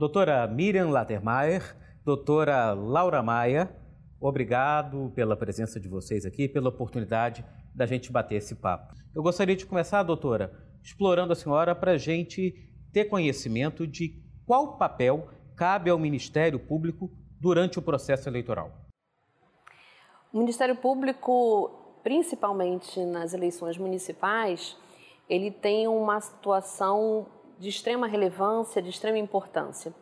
Doutora Miriam Latermaier, doutora Laura Maia, obrigado pela presença de vocês aqui, pela oportunidade da gente bater esse papo. Eu gostaria de começar, doutora, explorando a senhora para a gente ter conhecimento de qual papel cabe ao Ministério Público durante o processo eleitoral. O Ministério Público, principalmente nas eleições municipais, ele tem uma situação de extrema relevância, de extrema importância.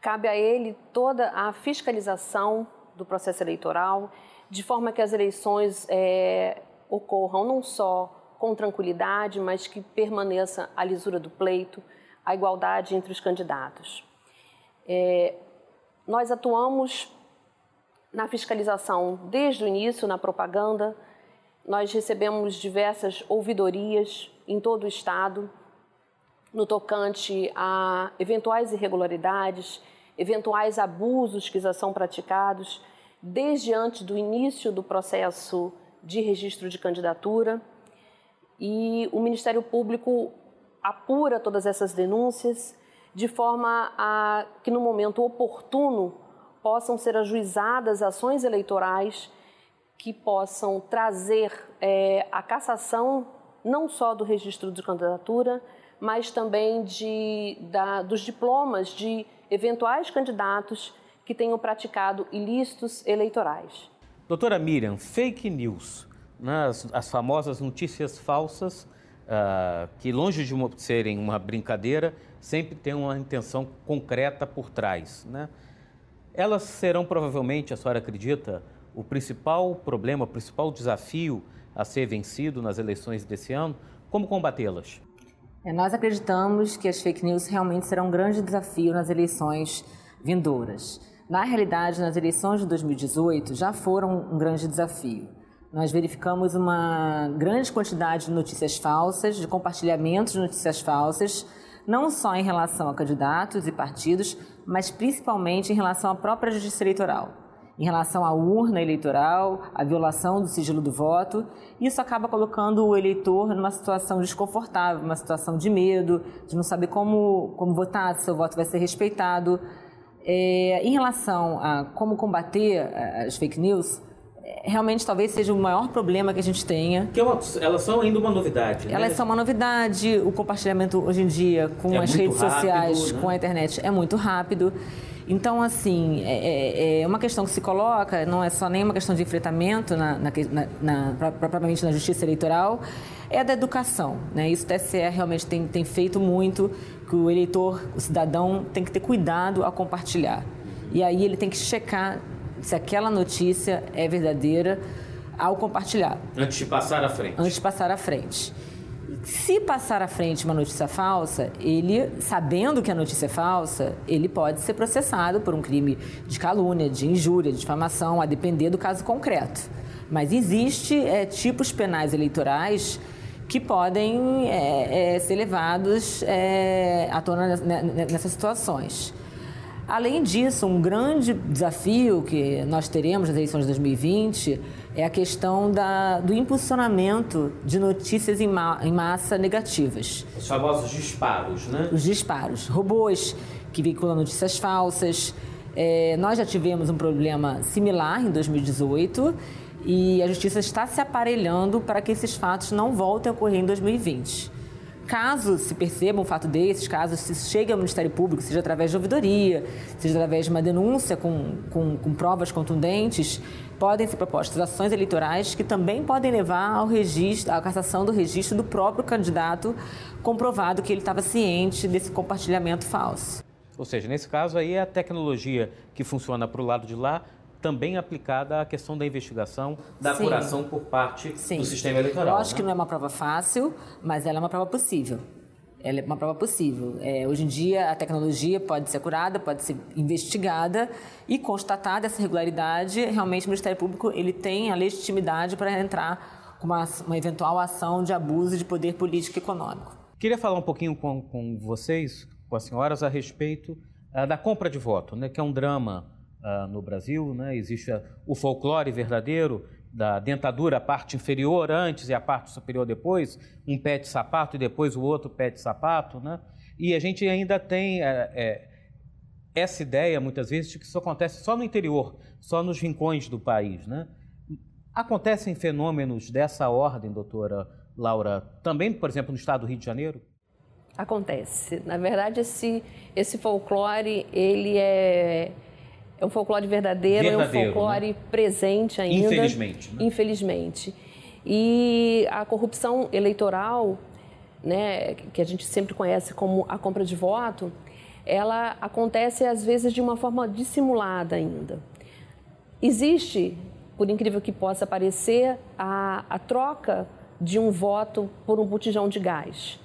Cabe a ele toda a fiscalização do processo eleitoral, de forma que as eleições é, ocorram não só com tranquilidade, mas que permaneça a lisura do pleito, a igualdade entre os candidatos. É, nós atuamos na fiscalização desde o início, na propaganda, nós recebemos diversas ouvidorias em todo o Estado tocante a eventuais irregularidades, eventuais abusos que já são praticados desde antes do início do processo de registro de candidatura. E o Ministério Público apura todas essas denúncias de forma a que, no momento oportuno, possam ser ajuizadas ações eleitorais que possam trazer é, a cassação não só do registro de candidatura, mas também de, da, dos diplomas de eventuais candidatos que tenham praticado ilícitos eleitorais. Doutora Miriam, fake news, né, as, as famosas notícias falsas, uh, que longe de uma, serem uma brincadeira, sempre têm uma intenção concreta por trás. Né? Elas serão provavelmente, a senhora acredita, o principal problema, o principal desafio a ser vencido nas eleições desse ano? Como combatê-las? É, nós acreditamos que as fake news realmente serão um grande desafio nas eleições vindouras. Na realidade, nas eleições de 2018 já foram um grande desafio. Nós verificamos uma grande quantidade de notícias falsas, de compartilhamentos de notícias falsas, não só em relação a candidatos e partidos, mas principalmente em relação à própria justiça eleitoral em relação à urna eleitoral, à violação do sigilo do voto. Isso acaba colocando o eleitor numa situação desconfortável, uma situação de medo, de não saber como, como votar, se seu voto vai ser respeitado. É, em relação a como combater é, as fake news, é, realmente talvez seja o maior problema que a gente tenha. Que é uma, elas são ainda uma novidade. Né? Elas são uma novidade. O compartilhamento hoje em dia com é as redes rápido, sociais, né? com a internet, é muito rápido. Então, assim, é, é, é, uma questão que se coloca, não é só nem uma questão de enfrentamento na, na, na, propriamente na justiça eleitoral, é a da educação. Né? Isso o TSE realmente tem, tem feito muito, que o eleitor, o cidadão, tem que ter cuidado ao compartilhar. E aí ele tem que checar se aquela notícia é verdadeira ao compartilhar. Antes de passar à frente. Antes de passar à frente. Se passar à frente uma notícia falsa, ele, sabendo que a notícia é falsa, ele pode ser processado por um crime de calúnia, de injúria, de difamação, a depender do caso concreto. Mas existe é, tipos penais eleitorais que podem é, é, ser levados é, à tona nessas situações. Além disso, um grande desafio que nós teremos nas eleições de 2020 é a questão da, do impulsionamento de notícias em, ma, em, massa negativas. Os famosos disparos, né? Os disparos. Robôs que veiculam notícias falsas. É, nós já tivemos um problema similar em 2018 e a justiça está se aparelhando para que esses fatos não voltem a ocorrer em 2020. Caso se perceba um fato desses, caso se chegue ao Ministério Público, seja através de ouvidoria, seja através de uma denúncia com, com, com provas contundentes, podem ser propostas ações eleitorais que também podem levar ao registro, à cassação do registro do próprio candidato, comprovado que ele estava ciente desse compartilhamento falso. Ou seja, nesse caso aí é a tecnologia que funciona para o lado de lá também aplicada à questão da investigação, da Sim. apuração por parte Sim. do sistema eleitoral. Lógico né? que não é uma prova fácil, mas ela é uma prova possível. Ela é uma prova possível. É, hoje em dia, a tecnologia pode ser curada, pode ser investigada e constatada essa irregularidade. Realmente, o Ministério Público ele tem a legitimidade para entrar com uma, uma eventual ação de abuso de poder político e econômico. Queria falar um pouquinho com, com vocês, com as senhoras, a respeito uh, da compra de voto, né, que é um drama uh, no Brasil. Né? Existe o folclore verdadeiro da dentadura, a parte inferior antes e a parte superior depois, um pé de sapato e depois o outro pé de sapato. Né? E a gente ainda tem é, é, essa ideia, muitas vezes, de que isso acontece só no interior, só nos rincões do país. Né? Acontecem fenômenos dessa ordem, doutora Laura, também, por exemplo, no estado do Rio de Janeiro? Acontece. Na verdade, esse, esse folclore, ele é, é um folclore verdadeiro, verdadeiro é um folclore né? presente ainda. Infelizmente. Né? Infelizmente. E a corrupção eleitoral, né, que a gente sempre conhece como a compra de voto, ela acontece às vezes de uma forma dissimulada ainda. Existe, por incrível que possa parecer, a, a troca de um voto por um botijão de gás.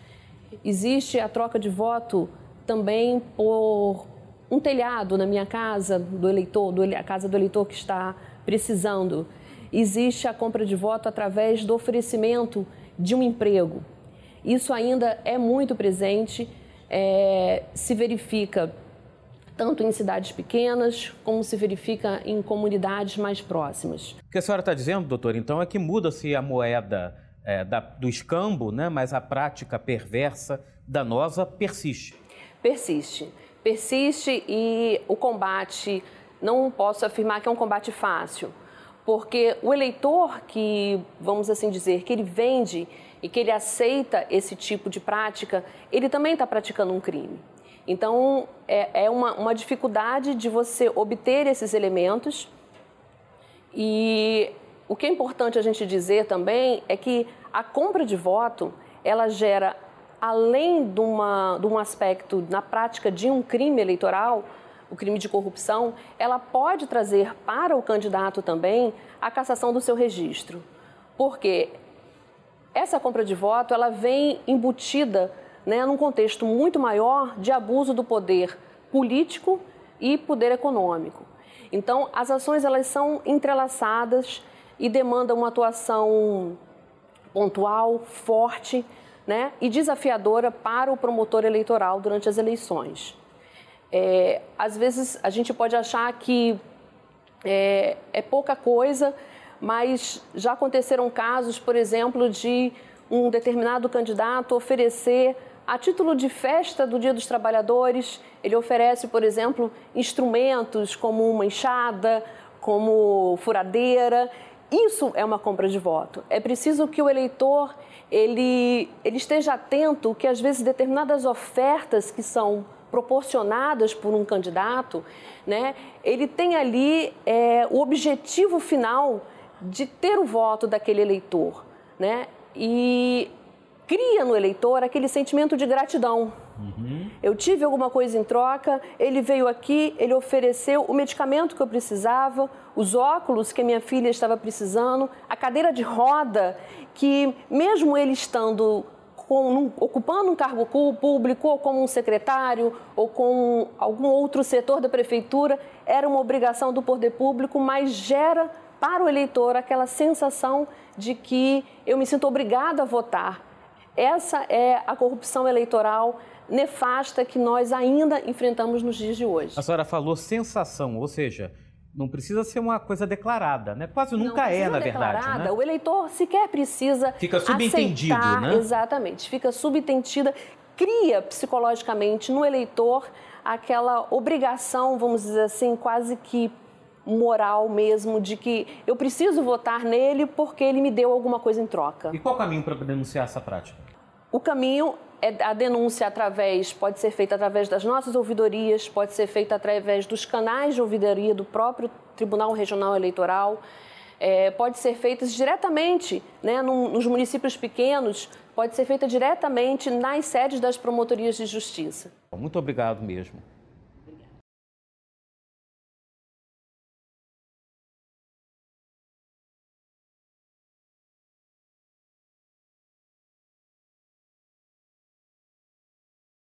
Existe a troca de voto também por um telhado na minha casa do eleitor, do, a casa do eleitor que está precisando. Existe a compra de voto através do oferecimento de um emprego. Isso ainda é muito presente, é, se verifica tanto em cidades pequenas, como se verifica em comunidades mais próximas. O que a senhora está dizendo, doutor, então, é que muda-se a moeda é, da, do escambo, né, mas a prática perversa, danosa, persiste. Persiste. Persiste e o combate, não posso afirmar que é um combate fácil, porque o eleitor que, vamos assim dizer, que ele vende e que ele aceita esse tipo de prática, ele também está praticando um crime. Então, é, é uma, uma dificuldade de você obter esses elementos. E o que é importante a gente dizer também é que a compra de voto, ela gera, além de, uma, de um aspecto na prática de um crime eleitoral, o crime de corrupção, ela pode trazer para o candidato também a cassação do seu registro. Porque essa compra de voto ela vem embutida né, num contexto muito maior de abuso do poder político e poder econômico. Então, as ações elas são entrelaçadas e demandam uma atuação pontual, forte né, e desafiadora para o promotor eleitoral durante as eleições. É, às vezes a gente pode achar que é, é pouca coisa, mas já aconteceram casos, por exemplo, de um determinado candidato oferecer, a título de festa do Dia dos Trabalhadores, ele oferece, por exemplo, instrumentos como uma enxada, como furadeira. Isso é uma compra de voto. É preciso que o eleitor ele, ele esteja atento que às vezes determinadas ofertas que são proporcionadas por um candidato, né, ele tem ali é, o objetivo final de ter o voto daquele eleitor, né? E cria no eleitor aquele sentimento de gratidão. Uhum. Eu tive alguma coisa em troca, ele veio aqui, ele ofereceu o medicamento que eu precisava, os óculos que a minha filha estava precisando, a cadeira de roda que, mesmo ele estando com, ocupando um cargo público, ou como um secretário, ou com algum outro setor da prefeitura, era uma obrigação do poder público, mas gera para o eleitor aquela sensação de que eu me sinto obrigado a votar. Essa é a corrupção eleitoral nefasta que nós ainda enfrentamos nos dias de hoje. A senhora falou sensação, ou seja, não precisa ser uma coisa declarada, né? Quase nunca é, na verdade. Né? O eleitor sequer precisa. Fica subentendido, aceitar, né? Exatamente, fica subentendida, cria psicologicamente no eleitor aquela obrigação, vamos dizer assim, quase que moral mesmo de que eu preciso votar nele porque ele me deu alguma coisa em troca. E qual o caminho para denunciar essa prática? O caminho é a denúncia através, pode ser feita através das nossas ouvidorias, pode ser feita através dos canais de ouvidoria do próprio Tribunal Regional Eleitoral, é, pode ser feita diretamente né, nos municípios pequenos, pode ser feita diretamente nas sedes das promotorias de justiça. Muito obrigado mesmo.